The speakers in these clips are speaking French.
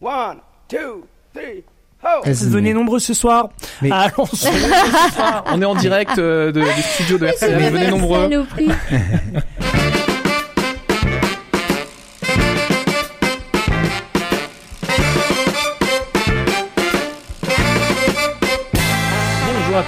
One, two, three, ho! Vas-y, Venez nombreux ce soir. Mais- Allons, ce soir. On est en direct euh, de, du studio de RCN. Venez nombreux.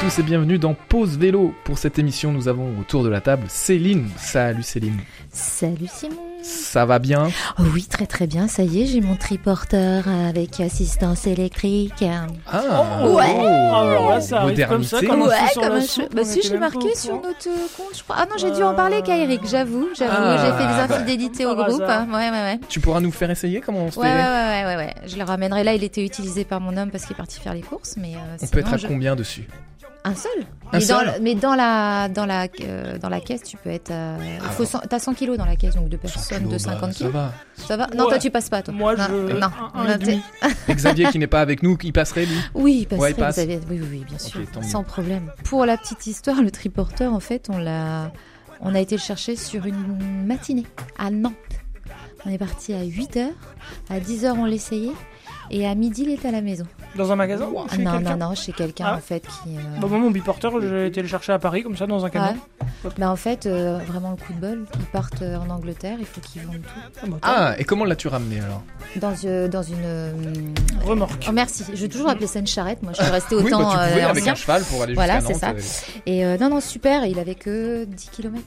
tous et bienvenue dans Pause Vélo. Pour cette émission, nous avons autour de la table Céline. Salut Céline. Salut Simon. Ça va bien? Oh oui, très très bien. Ça y est, j'ai mon triporteur avec assistance électrique. Ah Ouais. Oh, alors là, ça arrive Modernité. comme ça, comme ouais, sur comme la cheveu. Bah si, je pas marqué sur notre compte, je crois. Ah non, j'ai dû en parler qu'à Eric, j'avoue. J'avoue, Ah, j'ai fait des bah. infidélités Par au groupe. hasard. Ouais, ouais, ouais. Tu pourras nous faire essayer comment on se Ouais, ouais, fait ouais, ouais, ouais. Je le ramènerai là. Il était utilisé par mon homme parce qu'il est parti faire les courses, mais euh, On sinon, peut être à je- combien dessus? Un seul. Un mais, seul dans, mais dans la dans la euh, dans la caisse, tu peux être. euh, Ah faut bon. 100 T'as 100 kilos dans la caisse, donc deux 100 personnes kilos, de bah, 50 Ça kilos. va. Ça va Non, Ouais. toi tu passes pas, toi. Moi, non, je. non. un- un Non, et Xavier qui n'est pas avec nous, qui passerait lui Oui, il passerait, Ouais, il passe. avez- Oui, oui, oui, bien sûr, mieux. sans problème. Pour la petite histoire, le triporteur, en fait, on l'a, on a été le chercher sur une matinée à Nantes. On est parti à 8 h à 10 h on l'essayait, et à midi il était à la maison. Dans un magasin ou Ah chez non, non, non, chez quelqu'un Ah. en fait qui. euh, Bah, moi, mon biporteur, j'ai été le chercher à Paris, comme ça, dans un camion. ouais. Bah en fait, euh, vraiment le coup de bol. Ils partent euh, en Angleterre, il faut qu'ils vendent tout. Ah, bah, Ah, et comment l'as-tu ramené alors Dans, euh, dans une. euh, Remorque. Oh merci, je vais toujours appeler ça une charrette. Moi, je suis restée Oui, autant bah, tu euh, pouvais avec ancien. un cheval pour aller Voilà, jusqu'à c'est ça. Et euh, non, non, super. Il avait que 10 km.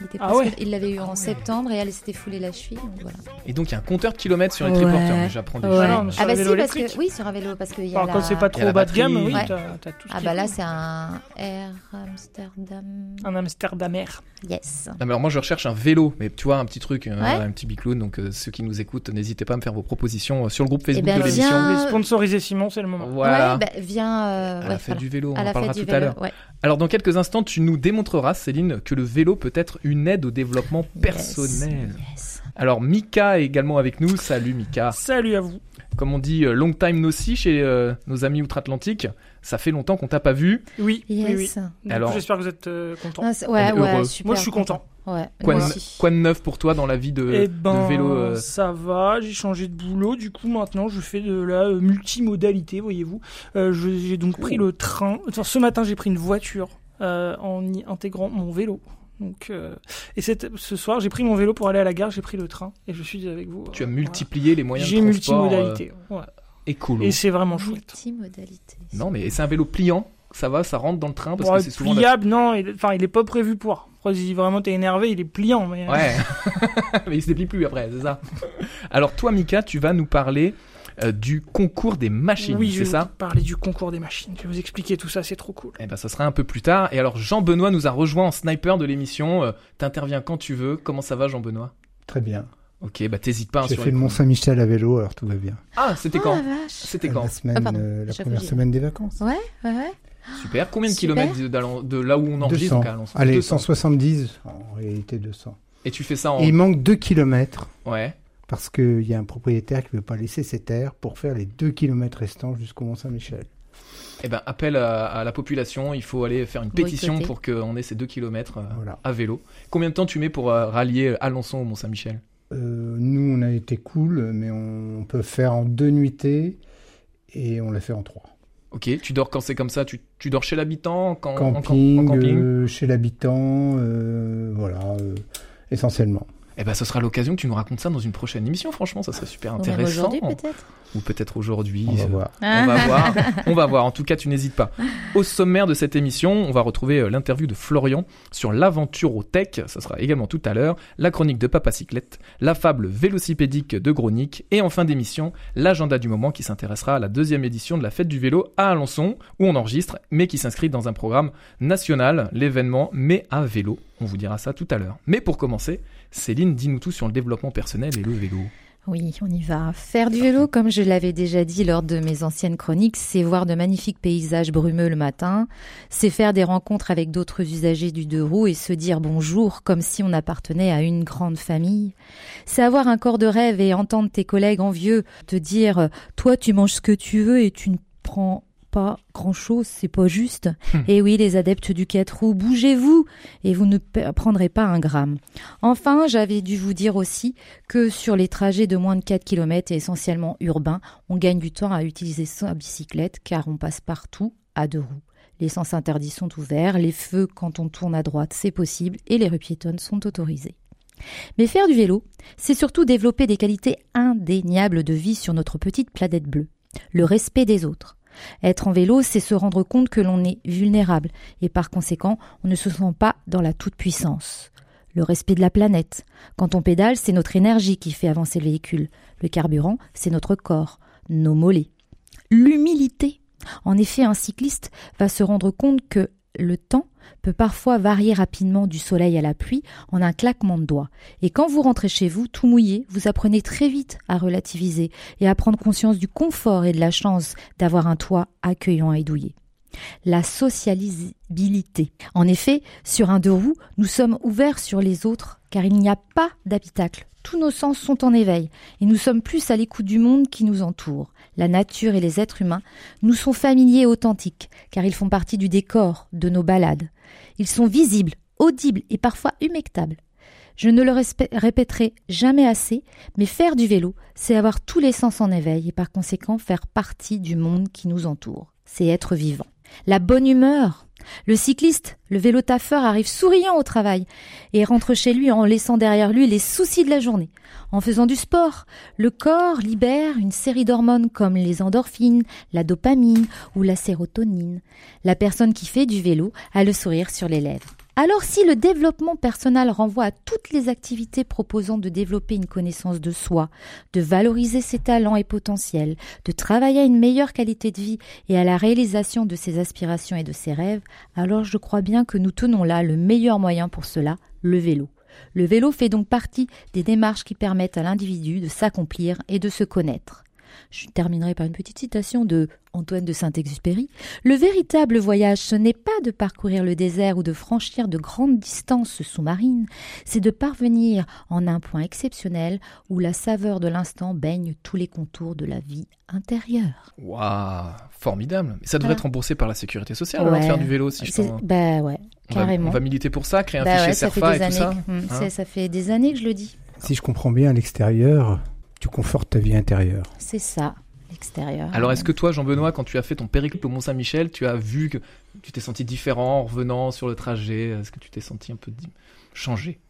Il, était Ah presque- ouais. il l'avait eu en septembre et elle s'était foulée la cheville. Donc voilà. Et donc il y a un compteur de kilomètres sur les Ouais. triporteurs, j'apprends des Ouais. choses. non, mais sur Ah bah si, parce que oui, sur un vélo, parce qu'il y a Enfin, la... Quand c'est pas trop bas de gamme, batterie. oui, Ouais. t'as t'as tout ce Ah bah là, c'est un Air Amsterdam. Un Amsterdamer. Yes. Non, mais alors moi je recherche un vélo, mais tu vois un petit truc, Ouais. un petit bicloun. Donc euh, ceux qui nous écoutent, n'hésitez pas à me faire vos propositions euh, sur le groupe Facebook ben, de l'émission. viens. Sponsoriser Simon, c'est le moment. Voilà. Ouais, bah, viens. euh, à la fête voilà. du vélo, on en parlera tout du à vélo. l'heure. Alors dans quelques instants, tu nous démontreras, Céline, que le vélo peut être une aide au développement personnel. Yes. yes. Alors Mika est également avec nous. Salut Mika. Salut à vous. Comme on dit, euh, long time no see chez euh, nos amis outre-Atlantique. Ça fait longtemps qu'on t'a pas vu. Oui, oui, oui. Yes. Donc, Alors- J'espère que vous êtes euh, contents. Ah, ouais, ouais, super. Moi, je suis content. Ouais, Quoi de, aussi. quoi de neuf pour toi dans la vie de, Eh de ben, vélo euh, ça va, j'ai changé de boulot, du coup maintenant je fais de la euh, multimodalité, voyez-vous. Euh, j'ai donc pris le train, enfin ce matin j'ai pris une voiture euh, en y intégrant mon vélo. Donc, euh, et cette- ce soir j'ai pris mon vélo pour aller à la gare, j'ai pris le train et je suis avec vous. Tu as euh, multiplié les moyens J'ai de transport multimodalité. ouais. euh, écolo. Et c'est vraiment chouette. Multimodalité. Non, mais c'est un vélo pliant. Ça va, ça rentre dans le train parce Bon, que c'est souvent. la- pliable, non, il, enfin il est pas prévu pour. Après, si vraiment t'es énervé, il est pliant. Mais, Ouais. mais il se déplie plus après, c'est ça. Alors toi, Mika, tu vas nous parler euh, du concours des machines, oui, je c'est vais ça vous parler du concours des machines. Je vais vous expliquer tout ça, c'est trop cool. Eh ben, ça sera un peu plus tard. Et alors, Jean-Benoît nous a rejoint en sniper de l'émission. Euh, T'interviens quand tu veux. Comment ça va, Jean-Benoît? Très bien. Ok, bah t'hésites pas. hein, J'ai fait le. Mont-Saint-Michel à vélo, alors tout va bien. Ah, c'était Oh quand vache. C'était quand? La semaine, Ah, euh, la première semaine des vacances. Ouais, ouais, ouais. Super. Combien de Super. kilomètres de, là où on enregistre 200. donc, à Alençon Allez, 200. 170, en réalité 200. Et tu fais ça en. Et il manque 2 km Ouais. Parce qu'il y a un propriétaire qui ne veut pas laisser ses terres pour faire les 2 km restants jusqu'au Mont-Saint-Michel. Eh ben, appel à, à la population. Il faut aller faire une pétition pour qu'on ait ces 2 kilomètres euh, Voilà. à vélo. Combien de temps tu mets pour euh, rallier Alençon au Mont-Saint-Michel? Euh, nous, on a été cool, mais on peut faire en deux nuitées et on l'a fait en trois. Ok, tu dors quand c'est comme ça? Tu, tu dors chez l'habitant en, Camping, en camping? euh, chez l'habitant, euh, voilà, euh, essentiellement. Eh ben, ce sera l'occasion que tu nous racontes ça dans une prochaine émission. Franchement, ça serait super Ou intéressant. aujourd'hui peut-être. Ou peut-être aujourd'hui. On va euh, voir. On va voir. On va voir. En tout cas, tu n'hésites pas. Au sommaire de cette émission, on va retrouver euh, l'interview de Florian sur l'aventure au tech. Ça sera également tout à l'heure. La chronique de Papa Cyclette, la fable vélocipédique de Gronic et en fin d'émission, l'agenda du moment qui s'intéressera à la deuxième édition de la fête du vélo à Alençon où on enregistre, mais qui s'inscrit dans un programme national, l'événement Mais à vélo. On vous dira ça tout à l'heure. Mais pour commencer, Céline, dis-nous tout sur le développement personnel et le vélo. Oui, on y va. Faire du vélo, comme je l'avais déjà dit lors de mes anciennes chroniques, c'est voir de magnifiques paysages brumeux le matin, c'est faire des rencontres avec d'autres usagers du deux roues et se dire bonjour comme si on appartenait à une grande famille. C'est avoir un corps de rêve et entendre tes collègues envieux te dire toi tu manges ce que tu veux et tu ne prends pas grand-chose, c'est pas juste. Hmm. Et oui, les adeptes du 4 roues, bougez-vous et vous ne prendrez pas un gramme. Enfin, j'avais dû vous dire aussi que sur les trajets de moins de 4 km et essentiellement urbains, on gagne du temps à utiliser sa bicyclette car on passe partout à deux roues. Les sens interdits sont ouverts, les feux quand on tourne à droite c'est possible et les rues piétonnes sont autorisées. Mais faire du vélo, c'est surtout développer des qualités indéniables de vie sur notre petite planète bleue. Le respect des autres. Être en vélo, c'est se rendre compte que l'on est vulnérable et par conséquent, on ne se sent pas dans la toute-puissance. Le respect de la planète. Quand on pédale, c'est notre énergie qui fait avancer le véhicule. Le carburant, c'est notre corps, nos mollets. L'humilité. En effet, un cycliste va se rendre compte que le temps peut parfois varier rapidement du soleil à la pluie en un claquement de doigts. Et quand vous rentrez chez vous, tout mouillé, vous apprenez très vite à relativiser et à prendre conscience du confort et de la chance d'avoir un toit accueillant et douillet. La socialisabilité. En effet, sur un deux roues, nous sommes ouverts sur les autres car il n'y a pas d'habitacle. Tous nos sens sont en éveil et nous sommes plus à l'écoute du monde qui nous entoure. La nature et les êtres humains nous sont familiers et authentiques car ils font partie du décor de nos balades. Ils sont visibles, audibles et parfois humectables. Je ne le répéterai jamais assez, mais faire du vélo, c'est avoir tous les sens en éveil et par conséquent faire partie du monde qui nous entoure. C'est être vivant. La bonne humeur. Le cycliste, le vélo taffeur arrive souriant au travail et rentre chez lui en laissant derrière lui les soucis de la journée. En faisant du sport, le corps libère une série d'hormones comme les endorphines, la dopamine ou la sérotonine. La personne qui fait du vélo a le sourire sur les lèvres. Alors si le développement personnel renvoie à toutes les activités proposant de développer une connaissance de soi, de valoriser ses talents et potentiels, de travailler à une meilleure qualité de vie et à la réalisation de ses aspirations et de ses rêves, alors je crois bien que nous tenons là le meilleur moyen pour cela, le vélo. Le vélo fait donc partie des démarches qui permettent à l'individu de s'accomplir et de se connaître. Je terminerai par une petite citation de Antoine de Saint-Exupéry. Le véritable voyage, ce n'est pas de parcourir le désert ou de franchir de grandes distances sous-marines, c'est de parvenir en un point exceptionnel où la saveur de l'instant baigne tous les contours de la vie intérieure. Waouh, formidable. Mais ça devrait Voilà. être remboursé par la sécurité sociale alors, de Ouais. faire du vélo si je Bah ouais, on va, carrément. on va militer pour ça, créer un Bah fichier ouais, ça fait CERFA des et tout ça. années. que- Hein c'est- ça fait des années que je le dis. Si je comprends bien, à l'extérieur, tu confortes ta vie intérieure. C'est ça, l'extérieur. Alors est-ce que toi, Jean-Benoît, quand tu as fait ton périple au Mont-Saint-Michel, tu as vu que tu t'es senti différent en revenant sur le trajet? Est-ce que tu t'es senti un peu changé?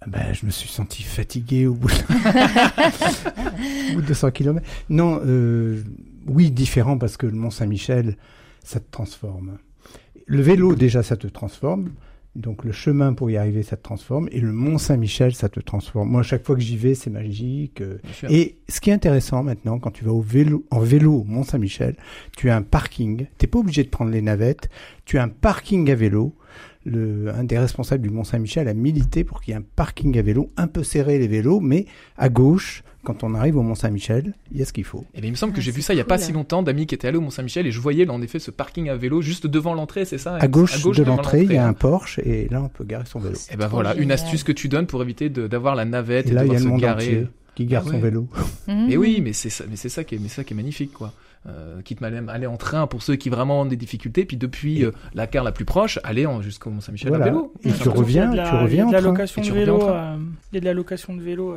Ah Ben, je me suis senti fatigué au bout de, au bout de 200 km. Non, euh, oui, différent parce que le Mont Saint-Michel, ça te transforme. Le vélo, déjà, ça te transforme. Donc le chemin pour y arriver, ça te transforme. Et le Mont Saint-Michel, ça te transforme. Moi, à chaque fois que j'y vais, c'est magique. euh. Et ce qui est intéressant maintenant, quand tu vas au vélo, en vélo au Mont Saint-Michel, tu as un parking. T'es pas obligé de prendre les navettes. Tu as un parking à vélo. Le, un des responsables du Mont Saint-Michel a milité pour qu'il y ait un parking à vélo, un peu serré les vélos, mais à gauche, quand on arrive au Mont Saint-Michel, il y a ce qu'il faut. Eh bien, il me semble que Ah, j'ai vu ça il y a pas si longtemps, d'amis qui étaient allés au Mont-Saint-Michel et je voyais là, en effet ce parking à vélo juste devant l'entrée, c'est ça? À gauche, de l'entrée, il y a un Porsche et là, on peut garer son vélo. Et ben Trop voilà, une astuce que tu donnes pour éviter d'avoir la navette et, Et là, de il y a devoir le se monde garer. qui gare Ah son vélo. Mais Mhm. oui, mais c'est ça, mais c'est ça qui est, mais c'est ça qui est magnifique, quoi. Euh, quitte même aller en train pour ceux qui vraiment ont des difficultés, puis depuis Et- euh, la gare la plus proche, aller en- jusqu'au Mont Saint-Michel Voilà. à vélo. Et Ouais, tu reviens, il y a de tu la- reviens Il y a en de la train. location Et tu de reviens en vélo. train. euh, Il y a de la location de vélo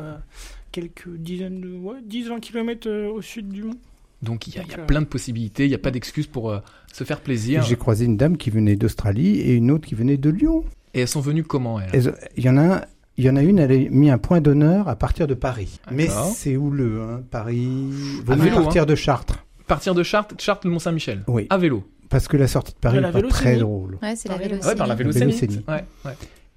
quelques dizaines de. Ouais, 10-20 km au sud du mont. Donc il y a, y euh, plein de possibilités, il n'y a pas d'excuse pour euh, se faire plaisir. J'ai croisé une dame qui venait d'Australie et une autre qui venait de Lyon. Et elles sont venues comment elles? Il y en a il y en a une, elle a mis un point d'honneur à partir de Paris. Mais c'est houleux, hein, Paris. Vaut À mieux vélo, partir de Chartres. Partir de Chartres, Chartres, le Mont Saint-Michel. Oui. À vélo. Parce que la sortie de Paris la pas très drôle. Ouais, c'est la vélo. Ouais, par la vélo- Vélocénie. Vélocénie. Ouais, ouais.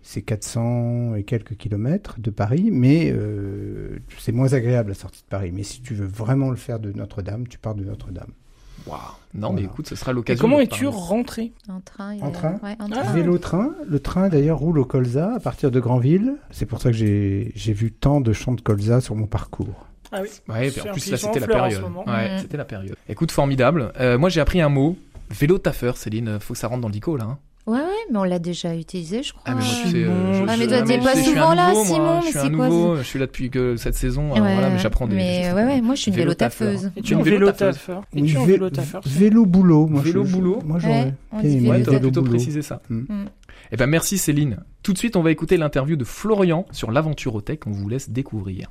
C'est 400 et quelques kilomètres de Paris, mais euh, c'est moins agréable la sortie de Paris. Mais si tu veux vraiment le faire de Notre-Dame, tu pars de Notre-Dame. Waouh. Non, mais écoute, ce sera l'occasion. comment es-tu rentré En train. il En train ouais, en Ah. train. Vélo-train, le train d'ailleurs roule au colza à partir de Granville. C'est pour ça que j'ai j'ai vu tant de champs de colza sur mon parcours. Ah oui. Ouais, en plus là c'était la période. Ouais, Mm. c'était la période. Écoute, formidable. Euh, moi j'ai appris un mot. Vélo taffeur, Céline. Faut que ça rentre dans l'ico là. hein. Ouais, ouais, mais on l'a déjà utilisé, je crois. Ah mais moi tu sais, euh, je- Ah, mais toi, t'es tu pas souvent là, Simon, Je mais suis c'est quoi, nouveau, je suis là depuis que cette saison, euh, Ouais, voilà, mais j'apprends des Mais des- ouais, ouais, moi je suis une Vélo taffeuse. Et Tu es vélo vélo-taffeuse. taffeur. Et tu vélo taffeur. Vélo boulot. Moi, Vélo boulot. Moi, j'aurais. Ouais, t'aurais plutôt précisé ça. Mm. Mm. Eh ben merci Céline. Tout de suite, on va écouter l'interview de Florian sur l'aventurotech. On vous laisse découvrir.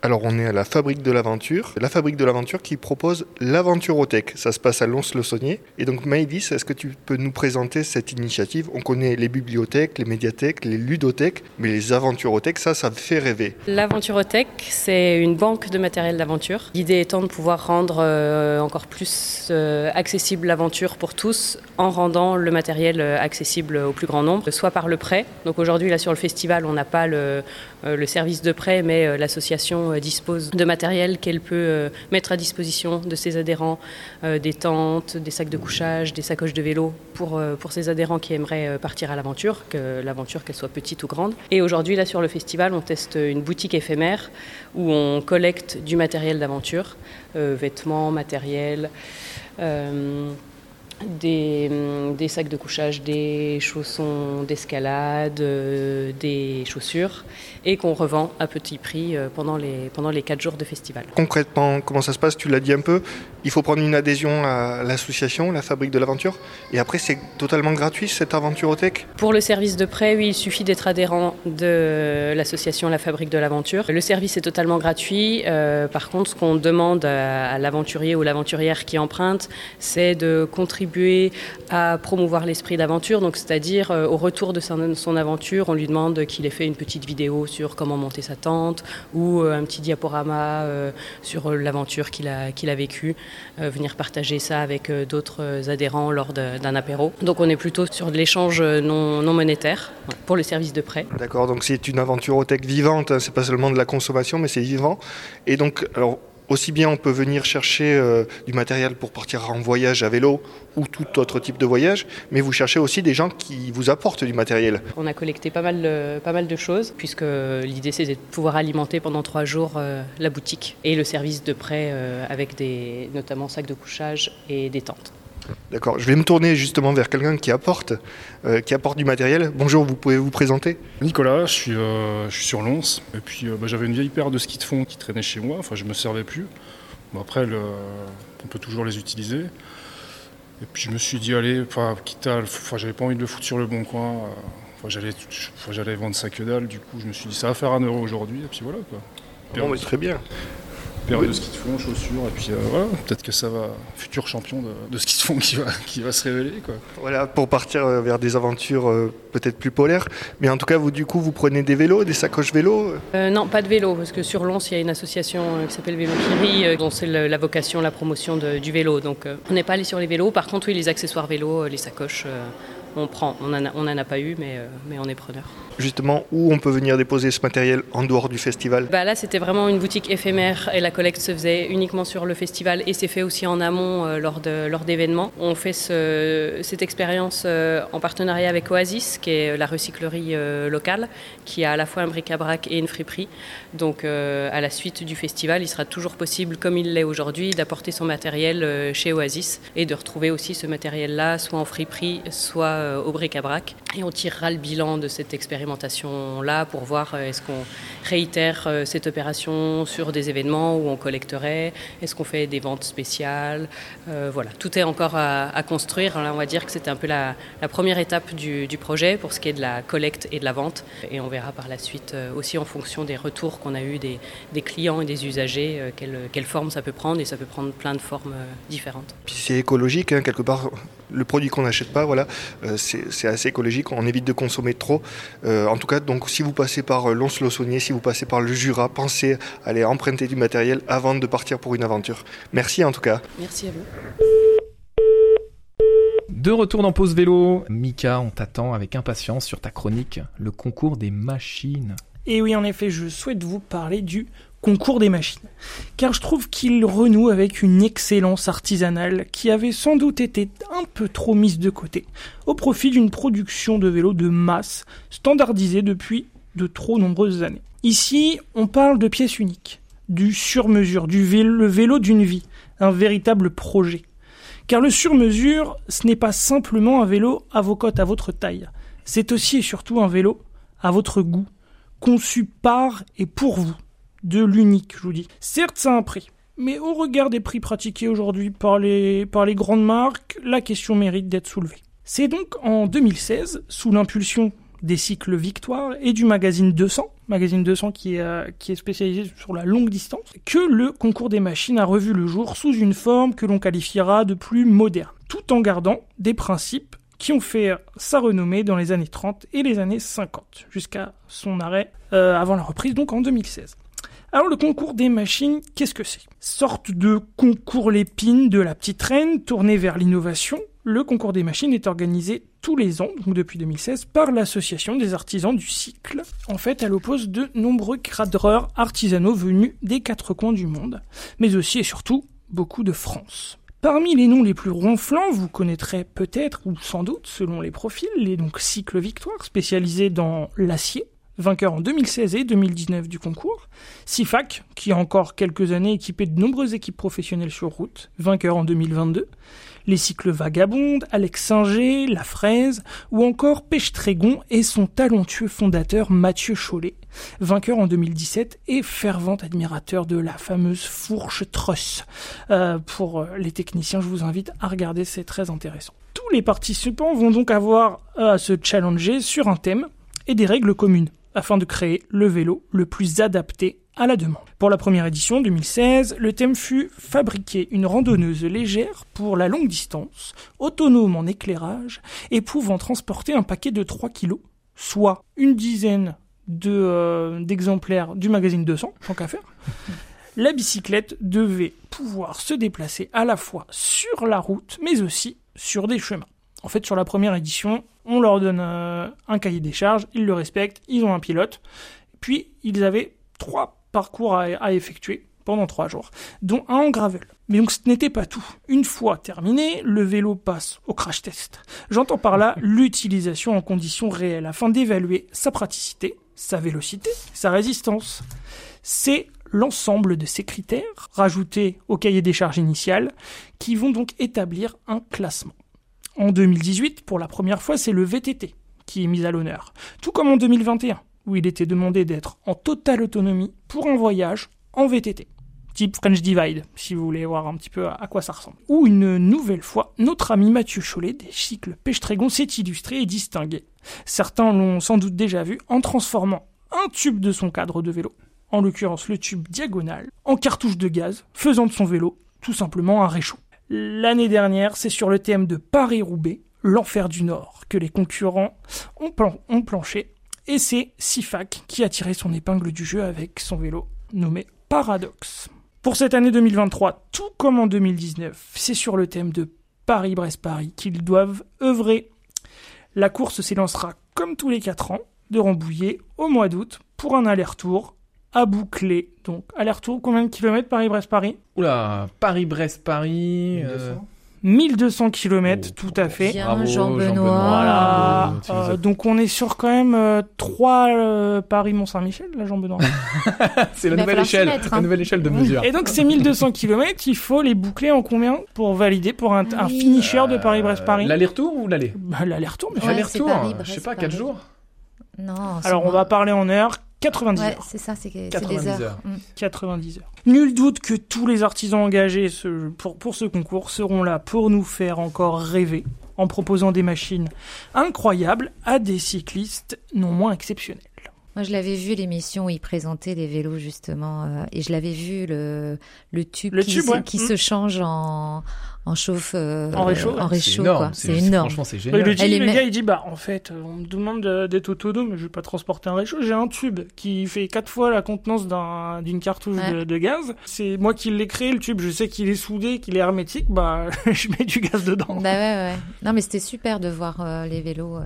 Alors on est à la Fabrique de l'Aventure, la Fabrique de l'Aventure qui propose l'Aventurotech. Ça se passe à Lons-le-Saunier. Et donc Maëlys, est-ce que tu peux nous présenter cette initiative? On connaît les bibliothèques, les médiathèques, les ludothèques, mais les Aventurothèques, ça, ça fait rêver. L'aventurotech, c'est une banque de matériel d'aventure. L'idée étant de pouvoir rendre euh, encore plus euh, accessible l'aventure pour tous en rendant le matériel euh, accessible au plus grand nombre, soit par le prêt. Donc aujourd'hui, là sur le festival, on n'a pas le, service de prêt, mais euh, euh, dispose de matériel qu'elle peut euh, mettre à disposition de ses adhérents, euh, des tentes, des sacs de couchage, des sacoches de vélo pour, pour ses adhérents qui aimeraient partir à l'aventure, que l'aventure qu'elle soit petite ou grande. Et aujourd'hui, là sur le festival, on teste une boutique éphémère où on collecte du matériel d'aventure, vêtements, matériel. des, sacs de couchage, des chaussons d'escalade, des chaussures, et qu'on revend à petit prix euh, pendant les, pendant les 4 jours de festival. Concrètement, comment ça se passe? Tu l'as dit un peu. Il faut prendre une adhésion à l'association, la Fabrique de l'Aventure. Et après, c'est totalement gratuit cette Aventurothèque Pour le service de prêt, oui, il suffit d'être adhérent de l'association La Fabrique de l'Aventure. Le service est totalement gratuit. Euh, par contre, ce qu'on demande à, à l'aventurier ou l'aventurière qui emprunte, c'est de contribuer à promouvoir l'esprit d'aventure. Donc, c'est-à-dire euh, au retour de son, son aventure, on lui demande qu'il ait fait une petite vidéo sur comment monter sa tente ou euh, un petit diaporama euh, sur euh, l'aventure qu'il a, qu'il a vécue. Venir partager ça avec d'autres adhérents lors d'un apéro. Donc, on est plutôt sur de l'échange non, non monétaire pour le service de prêt. D'accord, donc c'est une aventurothèque vivante, hein, c'est pas seulement de la consommation, mais c'est vivant. Et donc, alors, aussi bien on peut venir chercher euh, du matériel pour partir en voyage à vélo ou tout autre type de voyage, mais vous cherchez aussi des gens qui vous apportent du matériel. On a collecté pas mal de, choses, puisque l'idée c'est de pouvoir alimenter pendant trois jours euh, la boutique et le service de prêt euh, avec des, notamment sacs de couchage et des tentes. D'accord, je vais me tourner justement vers quelqu'un qui apporte, euh, qui apporte du matériel. Bonjour, vous pouvez vous présenter? Nicolas, je suis, euh, je suis sur Lons. Et puis euh, bah, j'avais une vieille paire de skis de fond qui traînait chez moi. Enfin, je me servais plus. Bon, après, le- on peut toujours les utiliser. Et puis je me suis dit, allez, enfin, quitte à, enfin, j'avais pas envie de le foutre sur le bon coin. Enfin, j'allais, enfin, j'allais vendre ça que dalle. Du coup, je me suis dit, ça va faire un euro aujourd'hui. Et puis voilà quoi. Paire, Bon, mais Très bien. Paire de skis de fond, chaussures. Et puis euh, voilà, peut-être que ça va, futur champion de, de ski de fond qui va, qui va se révéler quoi. Voilà, pour partir euh, vers des aventures euh, peut-être plus polaires. Mais en tout cas, vous, du coup, vous prenez des vélos, des sacoches vélos Euh, non, pas de vélo, parce que sur Lons, il y a une association qui s'appelle Vélo Kiri, dont c'est la vocation, la promotion de- du vélo. Donc on n'est pas allé sur les vélos. Par contre, oui, les accessoires vélo, euh, les sacoches, on prend. On n'en a, on en a pas eu, mais, euh, mais on est preneur. Justement, où on peut venir déposer ce matériel en dehors du festival? Bah là, c'était vraiment une boutique éphémère et la collecte se faisait uniquement sur le festival et c'est fait aussi en amont euh, lors d'événements. On fait ce- cette expérience euh, en partenariat avec Oasis, qui est la recyclerie euh, locale, qui a à la fois un bric-à-brac et une friperie. Donc, euh, à la suite du festival, il sera toujours possible, comme il l'est aujourd'hui, d'apporter son matériel euh, chez Oasis et de retrouver aussi ce matériel-là, soit en friperie, soit euh, au bric-à-brac. Et on tirera le bilan de cette expérimentation-là pour voir euh, est-ce qu'on réitère euh, cette opération sur des événements où on collecterait Est-ce qu'on fait des ventes spéciales Euh, Voilà, tout est encore à, construire. Là, on va dire que c'était un peu la, première étape du, projet pour ce qui est de la collecte et de la vente. Et on verra par la suite aussi en fonction des retours qu'on a eu des, clients et des usagers, quelle, quelle forme ça peut prendre. Et ça peut prendre plein de formes différentes. C'est écologique, hein, quelque part. Le produit qu'on n'achète pas, voilà, euh, c'est assez écologique. On évite de consommer trop. Euh, en tout cas, donc, si vous passez par euh, Lons-le-Saunier, si vous passez par le Jura, pensez à aller emprunter du matériel avant de partir pour une aventure. Merci en tout cas. Merci à vous. De retour dans Pause Vélo, Mika, on t'attend avec impatience sur ta chronique, le concours des machines. Et oui, en effet, je souhaite vous parler du concours des machines. Car je trouve qu'il renoue avec une excellence artisanale qui avait sans doute été un peu trop mise de côté, au profit d'une production de vélos de masse standardisée depuis de trop nombreuses années. Ici, on parle de pièces uniques, du sur-mesure, du vélo, vélo d'une vie, un véritable projet. Car le sur-mesure, ce n'est pas simplement un vélo à vos côtes, à votre taille. C'est aussi et surtout un vélo à votre goût, conçu par et pour vous. De l'unique, je vous dis. Certes, ça un prix. Mais au regard des prix pratiqués aujourd'hui par les, grandes marques, la question mérite d'être soulevée. C'est donc en 2016, sous l'impulsion des cycles Victoire et du magazine 200, magazine 200 qui est, euh, qui est spécialisé sur la longue distance, que le concours des machines a revu le jour sous une forme que l'on qualifiera de plus moderne, tout en gardant des principes qui ont fait sa renommée dans les années 30 et les années 50, jusqu'à son arrêt euh, avant la reprise, donc en 2016. Alors le concours des machines, qu'est-ce que c'est? Sorte de concours l'épine de la petite reine tourné vers l'innovation, le concours des machines est organisé tous les ans, donc depuis 2016, par l'association des artisans du cycle. En fait, elle oppose de nombreux cadreurs artisanaux venus des quatre coins du monde, mais aussi et surtout beaucoup de France. Parmi les noms les plus ronflants, vous connaîtrez peut-être, ou sans doute, selon les profils, les donc cycles victoires spécialisés dans l'acier, vainqueur en 2016 et 2019 du concours, Sifac, qui a encore quelques années équipé de nombreuses équipes professionnelles sur route, vainqueur en 2022, les cycles Vagabondes, Alex Singer, La Fraise, ou encore Pêche Trégon et son talentueux fondateur Mathieu Chollet, vainqueur en 2017 et fervent admirateur de la fameuse fourche truss. Euh, pour euh, les techniciens, je vous invite à regarder, c'est très intéressant. Tous les participants vont donc avoir à se challenger sur un thème et des règles communes afin de créer le vélo le plus adapté à la demande. Pour la première édition 2016, le thème fut fabriquer une randonneuse légère pour la longue distance, autonome en éclairage et pouvant transporter un paquet de 3 kg, soit une dizaine de, euh, d'exemplaires du magazine 200, tant qu'à faire. La bicyclette devait pouvoir se déplacer à la fois sur la route, mais aussi sur des chemins. En fait, sur la première édition, on leur donne euh, un cahier des charges, ils le respectent, ils ont un pilote, puis ils avaient trois parcours à, effectuer pendant trois jours, dont un en gravel. Mais donc ce n'était pas tout. Une fois terminé, le vélo passe au crash test. J'entends par là l'utilisation en conditions réelles afin d'évaluer sa praticité, sa vélocité, sa résistance. C'est l'ensemble de ces critères, rajoutés au cahier des charges initial, qui vont donc établir un classement. En 2018, pour la première fois, c'est le VTT qui est mis à l'honneur, tout comme en 2021 où il était demandé d'être en totale autonomie pour un voyage en VTT. Type French Divide, si vous voulez voir un petit peu à quoi ça ressemble. Ou une nouvelle fois, notre ami Mathieu Chollet des cycles Pêche-Trégon s'est illustré et distingué. Certains l'ont sans doute déjà vu en transformant un tube de son cadre de vélo, en l'occurrence le tube diagonal, en cartouche de gaz, faisant de son vélo tout simplement un réchaud. L'année dernière, c'est sur le thème de Paris-Roubaix, l'enfer du Nord, que les concurrents ont, planché et c'est Sifac qui a tiré son épingle du jeu avec son vélo nommé Paradox. Pour cette année 2023, tout comme en 2019, c'est sur le thème de Paris-Brest-Paris qu'ils doivent œuvrer. La course s'élancera comme tous les 4 ans de Rambouillet au mois d'août pour un aller-retour à boucler. Donc, aller-retour, combien de kilomètres Paris-Brest-Paris Oula, Paris-Brest-Paris. 1200 km, tout à fait. Bien, Jean-Benoît. Voilà. Euh, donc on est sur quand même 3 euh, euh, Paris-Mont-Saint-Michel, là, Jean-Benoît. c'est la nouvelle échelle, la hein. nouvelle échelle de mesure. Et donc ces 1200 km, il faut les boucler en combien pour valider pour un, un finisher de Paris-Brest-Paris L'aller-retour ou l'aller? Bah, L'aller-retour, mais Ouais, L'aller-retour, je sais pas, 4 Paris. jours Non. Alors on va parler en heures. 90 Ouais, heures. c'est ça, c'est que- c'est 90 des heures. heures. Mm. 90 heures. Nul doute que tous les artisans engagés ce- pour, pour ce concours seront là pour nous faire encore rêver en proposant des machines incroyables à des cyclistes non moins exceptionnels. Moi, je l'avais vu l'émission où ils présentaient les vélos justement, euh, et je l'avais vu le le tube Le qui, tube, se, ouais. qui Mm. se change en en chauffe euh, En réchaud, ouais. en C'est réchaud, énorme. C'est énorme. Franchement, c'est Et génial. le, dit- le me- gars il dit bah en fait euh, on me demande de- d'être autonome mais je vais pas transporter un réchaud j'ai un tube qui fait quatre fois la contenance d'un- d'une cartouche de gaz c'est moi qui l'ai créé le tube je sais qu'il est soudé qu'il est hermétique bah je mets du gaz dedans Bah ouais, ouais. Non, mais c'était super de voir euh, les vélos. euh.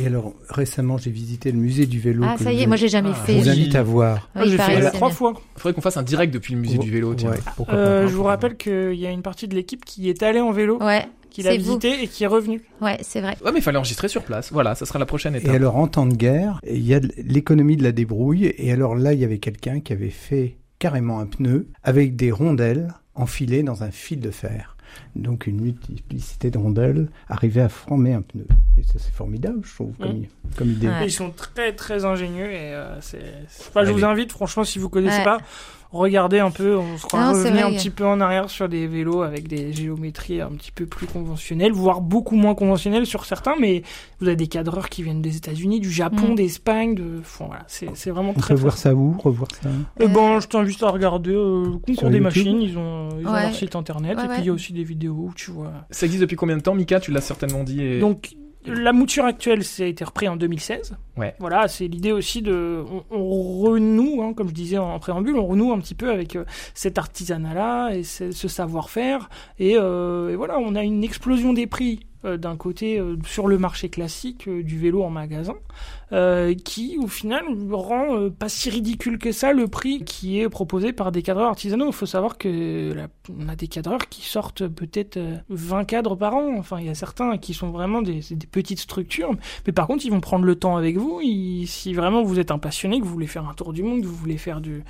Et alors, récemment, j'ai visité le musée du vélo. Ah, ça y je- est, moi j'ai jamais Ah, Je fait. vous invite à voir. Moi, Oui, j'ai il fait trois fois Faudrait qu'on fasse un direct depuis le musée du vélo, tiens. Ouais, pourquoi Euh, pas. je vous rappelle qu'il y a une partie de l'équipe qui est allée en vélo Ouais, qui l'a c'est vous. visité et qui est revenue Ouais, c'est vrai. Ouais, mais il fallait enregistrer sur place. Voilà, ça sera la prochaine Et étape. alors, en temps de guerre, il y a l'économie de la débrouille. Et alors là, il y avait quelqu'un qui avait fait carrément un pneu avec des rondelles enfilées dans un fil de fer. Donc une multiplicité de rondelles arrivait à former un pneu. Et ça c'est formidable, je trouve, comme, Mm. comme idée. Ouais. Ils sont très très ingénieux et euh, c'est. c'est- Enfin, je vous invite, franchement, si vous connaissez Ouais. pas, regardez un peu. On se croit revenir un petit peu en arrière sur des vélos avec des géométries un petit peu plus conventionnelles, voire beaucoup moins conventionnelles sur certains. Mais vous avez des cadreurs qui viennent des États-Unis, du Japon, Mm. d'Espagne. De... Enfin, voilà, c'est c'est vraiment On très. peut voir fort. ça où Revoir ça? Eh ben, je t'invite à regarder euh, le concours Sur des YouTube machines. Ils ont, ils ont Ouais. leur site internet Ouais, et puis il y a aussi des vidéos où tu vois. Ça existe depuis combien de temps, Mika? Tu l'as certainement dit. Et... Donc la mouture actuelle, ça a été repris en 2016. Ouais. Voilà, c'est l'idée aussi de, on, on renoue, hein, comme je disais en préambule, on renoue un petit peu avec euh, cet artisanat-là et ce, ce savoir-faire. Et, euh, et voilà, on a une explosion des prix. Euh, d'un côté euh, sur le marché classique euh, du vélo en magasin qui au final rend pas si ridicule que ça le prix qui est proposé par des cadreurs artisanaux. Il faut savoir que la- on a des cadreurs qui sortent peut-être euh, 20 cadres par an. Enfin, il y a certains qui sont vraiment des, des petites structures, mais par contre ils vont prendre le temps avec vous. Si vraiment vous êtes un passionné, que vous voulez faire un tour du monde, que vous voulez faire du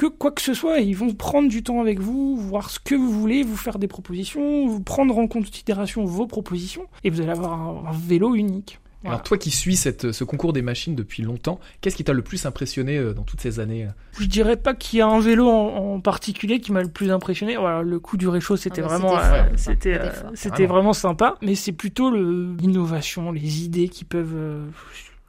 que quoi que ce soit, ils vont prendre du temps avec vous, voir ce que vous voulez, vous faire des propositions, vous prendre en considération vos propositions, et vous allez avoir un, un vélo unique. Voilà. Alors toi qui suis cette, ce concours des machines depuis longtemps, qu'est-ce qui t'a le plus impressionné euh, dans toutes ces années euh? Je dirais pas qu'il y a un vélo en, en particulier qui m'a le plus impressionné. Voilà, le coup du réchaud, c'était Ah bah, vraiment, c'était euh, c'était, euh, c'était Vraiment. sympa. Mais c'est plutôt le- l'innovation, les idées qui peuvent euh,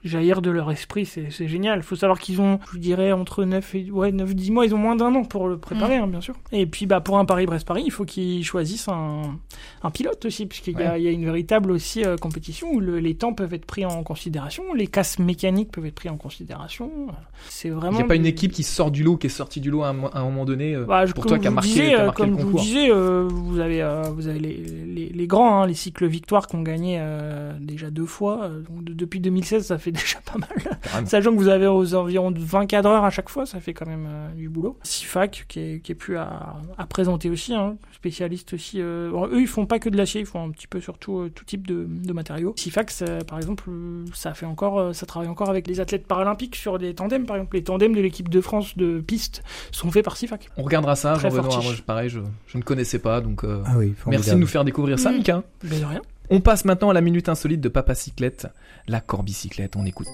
jaillir de leur esprit. C'est, génial. Il faut savoir qu'ils ont, je dirais, entre 9 et ouais, 9, 10 mois, ils ont moins d'un an pour le préparer, Mm. hein, bien sûr. Et puis, bah, pour un Paris-Brest-Paris, il faut qu'ils choisissent un, un pilote aussi, puisqu'il y, a, Ouais. il y a une véritable aussi euh, compétition où le- les temps peuvent être pris en considération, les casses mécaniques peuvent être pris en considération. C'est Il vraiment. n'y a pas une équipe qui sort du lot, qui est sortie du lot à un, mo- à un moment donné euh, bah, je- pour toi qui a marqué, disiez, qui a euh, marqué comme le je vous disais, vous avez, vous avez les, les, les grands, hein, les cycles victoires qui ont gagné euh, déjà deux fois. donc depuis 2016, ça fait déjà pas mal. Carrément. Sachant que vous avez aux environs de 20 cadreurs à chaque fois, ça fait quand même euh, du boulot. Sifac, qui est, qui est plus à, à présenter aussi, hein, spécialiste aussi. euh, bon, eux, ils font pas que de l'acier, ils font un petit peu surtout euh, tout type de, de matériaux. Sifac, ça, par exemple, ça fait encore, ça travaille encore avec les athlètes paralympiques sur des tandems, par exemple. Les tandems de l'équipe de France de piste sont faits par Sifac. On regardera ça, Très Jean-Benoît. fortiche. Moi, je- pareil, je, je ne connaissais pas, donc euh, Ah oui, merci de nous faire découvrir ça, Mm. Mika. Mais de rien. On passe maintenant à la minute insolite de Papa Cyclette, la corbicyclette. On écoute.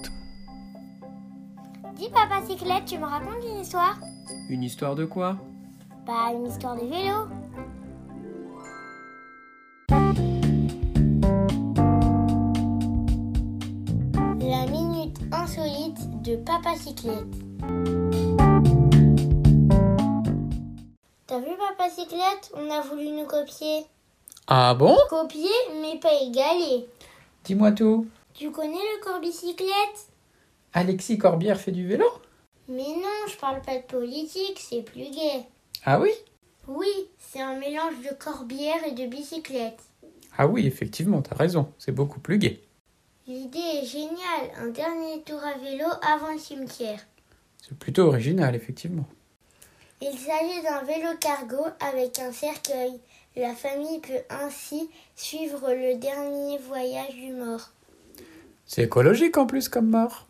Dis papa cyclette, tu me racontes une histoire? Une histoire de quoi? Bah une histoire de vélo. La minute insolite de papa cyclette. T'as vu papa cyclette? On a voulu nous copier. Ah bon? Copier mais pas égaler. Dis-moi tout. Tu connais le corbicyclette Alexis Corbière fait du vélo? Mais non, je parle pas de politique, c'est plus gai. Ah oui? Oui, c'est un mélange de corbière et de bicyclette. Ah oui, effectivement, t'as raison, c'est beaucoup plus gai. L'idée est géniale, un dernier tour à vélo avant le cimetière. C'est plutôt original, effectivement. Il s'agit d'un vélo cargo avec un cercueil. La famille peut ainsi suivre le dernier voyage du mort. C'est écologique en plus comme mort.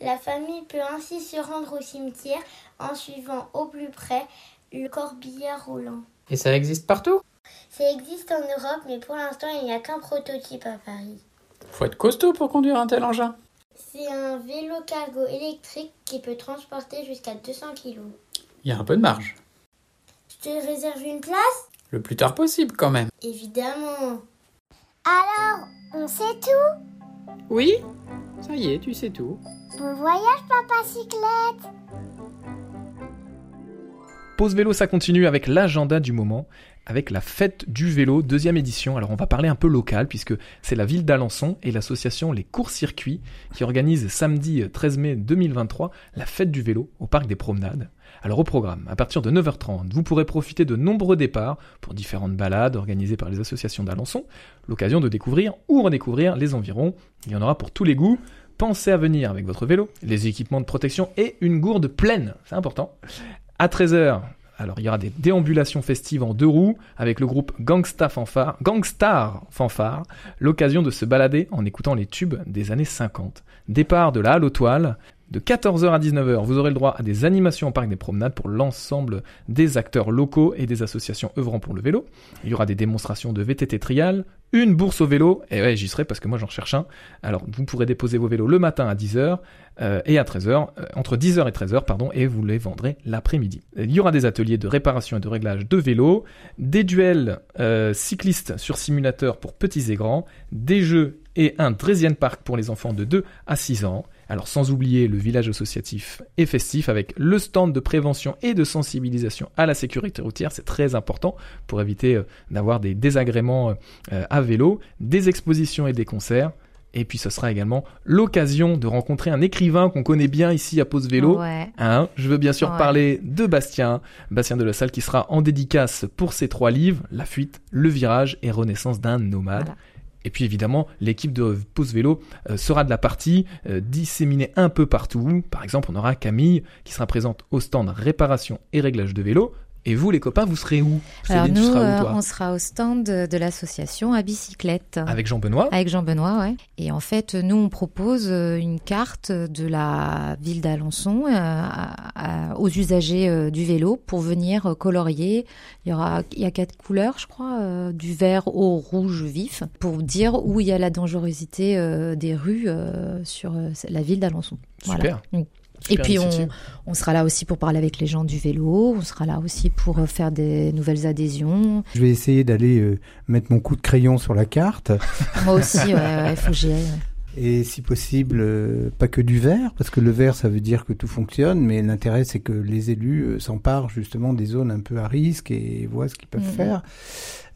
La famille peut ainsi se rendre au cimetière en suivant au plus près le corbillard roulant. Et ça existe partout? Ça existe en Europe, mais pour l'instant, il n'y a qu'un prototype à Paris. Faut être costaud pour conduire un tel engin. C'est un vélo cargo électrique qui peut transporter jusqu'à 200 kg. Il y a un peu de marge. Je te réserve une place? Le plus tard possible quand même. Évidemment. Alors, on sait tout? Oui Ça y est, tu sais tout. Bon voyage, papa cyclette Pause vélo, ça continue avec l'agenda du moment, avec la fête du vélo, deuxième édition. Alors on va parler un peu local, puisque c'est la ville d'Alençon et l'association Les Courts-Circuits qui organise samedi 13 mai 2023 la fête du vélo au parc des promenades. Alors au programme, à partir de 9h30, vous pourrez profiter de nombreux départs pour différentes balades organisées par les associations d'Alençon, l'occasion de découvrir ou redécouvrir les environs. Il y en aura pour tous les goûts. Pensez à venir avec votre vélo, les équipements de protection et une gourde pleine, c'est important. À 13h, alors il y aura des déambulations festives en deux roues avec le groupe Gangsta Fanfare, Gangstar Fanfare, l'occasion de se balader en écoutant les tubes des années 50. Départ de la Halle aux Toiles, De 14h à 19h, vous aurez le droit à des animations au parc des promenades pour l'ensemble des acteurs locaux et des associations œuvrant pour le vélo. Il y aura des démonstrations de VTT trial, une bourse au vélo, et ouais, j'y serai parce que moi j'en cherche un. Alors, vous pourrez déposer vos vélos le matin à 10h euh, et à 13h, euh, entre 10h et 13h, pardon, et vous les vendrez l'après-midi. Il y aura des ateliers de réparation et de réglage de vélos, des duels euh, cyclistes sur simulateur pour petits et grands, des jeux et un Dresden Park pour les enfants de 2 à 6 ans. Alors sans oublier le village associatif et festif avec le stand de prévention et de sensibilisation à la sécurité routière, c'est très important pour éviter euh, d'avoir des désagréments euh, à vélo, des expositions et des concerts. Et puis ce sera également l'occasion de rencontrer un écrivain qu'on connaît bien ici à Pause Vélo. Ouais. Hein, je veux bien sûr Ouais. parler de Bastien, Bastien de la Salle qui sera en dédicace pour ses trois livres, La fuite, Le virage et Renaissance d'un nomade. Voilà. Et puis évidemment, l'équipe de Pause Vélo euh, sera de la partie euh, disséminée un peu partout. Par exemple, on aura Camille qui sera présente au stand réparation et réglage de vélo. Et vous, les copains, vous serez où? Alors Céline, tu nous, seras où, euh, toi? on sera au stand de, l'association à bicyclette. Avec Jean-Benoît? Avec Jean-Benoît, ouais. Et en fait, nous, on propose euh, une carte de la ville d'Alençon euh, aux usagers du vélo pour venir colorier. Il y aura, il y a quatre couleurs, je crois, du vert au rouge vif, pour dire où il y a la dangerosité des rues sur la ville d'Alençon. Voilà. Super. Et puis on, on sera là aussi pour parler avec les gens du vélo, on sera là aussi pour euh, faire des nouvelles adhésions. Je vais essayer d'aller euh, mettre mon coup de crayon sur la carte Moi aussi, ouais, ouais, faut que j'y aille. ouais. Et si possible euh, pas que du vert parce que le vert ça veut dire que tout fonctionne mais l'intérêt c'est que les élus euh, s'emparent justement des zones un peu à risque et voient ce qu'ils peuvent Mhm. faire.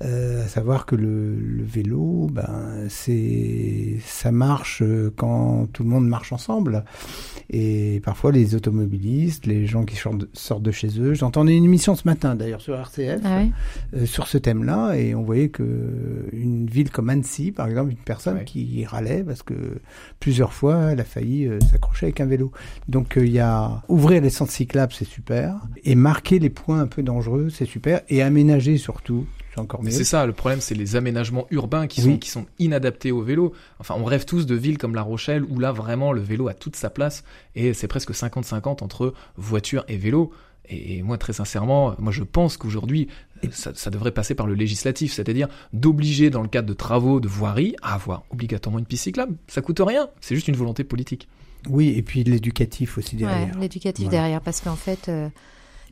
Euh, à savoir que le, le vélo, ben c'est ça marche euh, quand tout le monde marche ensemble. Et parfois les automobilistes, les gens qui sortent de- chez eux. J'entendais une émission ce matin d'ailleurs sur RCF Ah euh, sur ce thème-là et on voyait que une ville comme Annecy, par exemple, une personne qui râlait parce que plusieurs fois elle a failli euh, s'accrocher avec un vélo. Donc euh, il y a ouvrir les centres cyclables, c'est super, et marquer les points un peu dangereux, c'est super, et aménager surtout, c'est ça, le problème, c'est les aménagements urbains qui Oui. sont, qui sont inadaptés au vélo. Enfin, on rêve tous de villes comme La Rochelle où là, vraiment, le vélo a toute sa place et c'est presque 50-50 entre voiture et vélo. Et, moi, très sincèrement, moi, je pense qu'aujourd'hui, euh, ça, ça devrait passer par le législatif, c'est-à-dire d'obliger, dans le cadre de travaux de voirie, à avoir obligatoirement une piste cyclable. Ça coûte rien, c'est juste une volonté politique. Oui, et puis l'éducatif aussi derrière. Ouais, l'éducatif Voilà. derrière, parce qu'en fait, euh,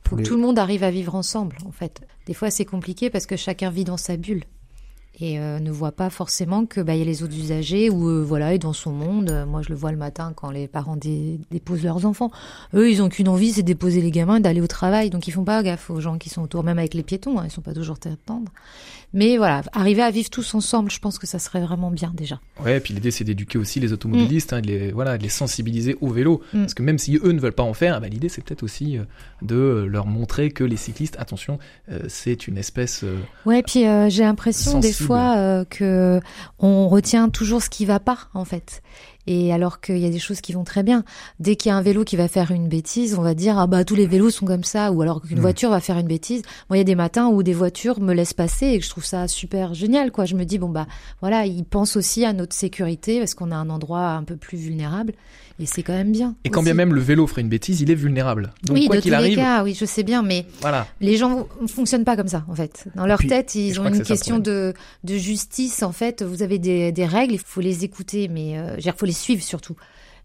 Pour faut que les- tout le monde arrive à vivre ensemble. En fait, des fois c'est compliqué parce que chacun vit dans sa bulle et euh, ne voit pas forcément que bah il y a les autres usagers ou euh, voilà est dans son monde. Euh, Moi, je le vois le matin quand les parents dé- déposent leurs enfants. Eux, ils ont qu'une envie, c'est de déposer les gamins, et d'aller au travail. Donc ils font pas gaffe aux gens qui sont autour, même avec les piétons. hein, ils sont pas toujours très tendres. Mais voilà, arriver à vivre tous ensemble, je pense que ça serait vraiment bien déjà. Ouais, et puis l'idée c'est d'éduquer aussi les automobilistes, hein, de les, voilà, de les sensibiliser au vélo. Mm. Parce que même si eux ne veulent pas en faire, bah, l'idée c'est peut-être aussi euh, de leur montrer que les cyclistes, attention, euh, c'est une espèce. Ouais, puis j'ai l'impression des. Fois euh, que on retient toujours ce qui va pas en fait. Et alors qu'il y a des choses qui vont très bien. Dès qu'il y a un vélo qui va faire une bêtise, on va dire ah bah tous les vélos sont comme ça. Ou alors qu'une Mm. voiture va faire une bêtise. Moi, il y a des matins où des voitures me laissent passer et que je trouve ça super génial. Quoi, je me dis bon bah voilà, ils pensent aussi à notre sécurité parce qu'on a un endroit un peu plus vulnérable et c'est quand même bien. Et quand aussi. bien même le vélo ferait une bêtise, il est vulnérable. Donc oui, quoi de qu'il tous les arrive, cas, oui, je sais bien, mais voilà. les gens ne fonctionnent pas comme ça, en fait. Dans leur puis- tête, ils ont que une question de, de justice. En fait, vous avez des, des règles, il faut les écouter, mais euh, dire, faut les suivre surtout.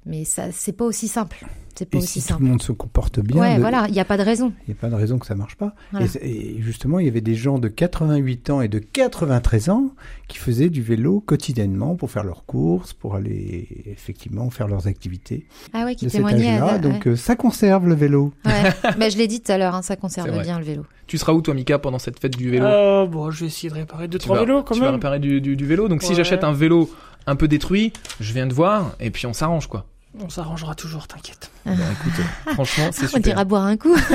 Mais ça, c'est pas aussi simple. C'est pas Et aussi si tout simple. le monde se comporte bien, ouais, voilà, il n'y a pas de raison. il n'y a pas de raison que ça marche pas. Voilà. Et justement, il y avait des gens de 88 ans et de 93 ans qui faisaient du vélo quotidiennement pour faire leurs courses, pour aller effectivement faire leurs activités Ah ouais, qui de âge-là. à- Donc euh, ça conserve le vélo. ouais. Bah, je l'ai dit tout à l'heure, hein, ça conserve bien le vélo. Tu seras où toi, Mika, pendant cette fête du vélo? Euh, bon, je vais essayer de réparer deux, Tu trois vas- vélos quand tu vas même. réparer du, du- du vélo. Donc si j'achète un vélo un peu détruit, je viens te voir et puis on s'arrange quoi. On s'arrangera toujours, t'inquiète. Bah, écoute, euh, franchement, c'est On super. dira boire un coup.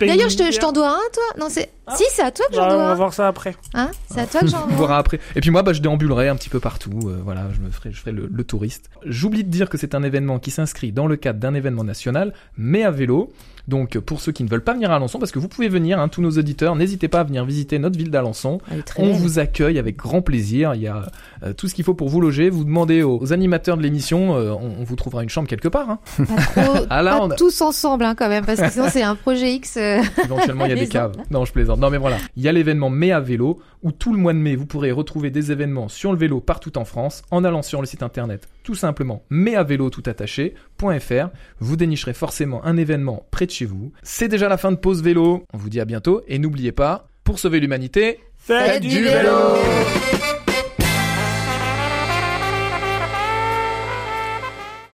D'ailleurs, je te- je militaire. t'en dois un, toi Non, c'est. Si, c'est à toi que j'en Ah, on va dois un. voir ça après. Hein c'est à toi que j'en On dois. verra après. Et puis moi, bah, je déambulerai un petit peu partout. euh, voilà, je me ferai, je ferai le, le touriste. J'oublie de dire que c'est un événement qui s'inscrit dans le cadre d'un événement national, mais à vélo. Donc, pour ceux qui ne veulent pas venir à Alençon, parce que vous pouvez venir, hein, tous nos auditeurs, n'hésitez pas à venir visiter notre ville d'Alençon. On belle. vous accueille avec grand plaisir. Il y a euh, tout ce qu'il faut pour vous loger. Vous demandez aux, aux animateurs de l'émission, euh, on, on vous trouvera une chambre quelque part. Hein. Pas trop, Ah, là, pas on a- tous ensemble, hein, quand même, parce que sinon, c'est un projet X. euh, Éventuellement, il y a des caves. Non, je plaisante. Non, mais voilà. Il y a l'événement Mai à vélo, où tout le mois de mai, vous pourrez retrouver des événements sur le vélo partout en France, en allant sur le site internet, tout simplement, maiavélo tout attaché.fr. Vous dénicherez forcément un événement près de chez vous. C'est déjà la fin de pause vélo. On vous dit à bientôt, et n'oubliez pas, pour sauver l'humanité, Faites du vélo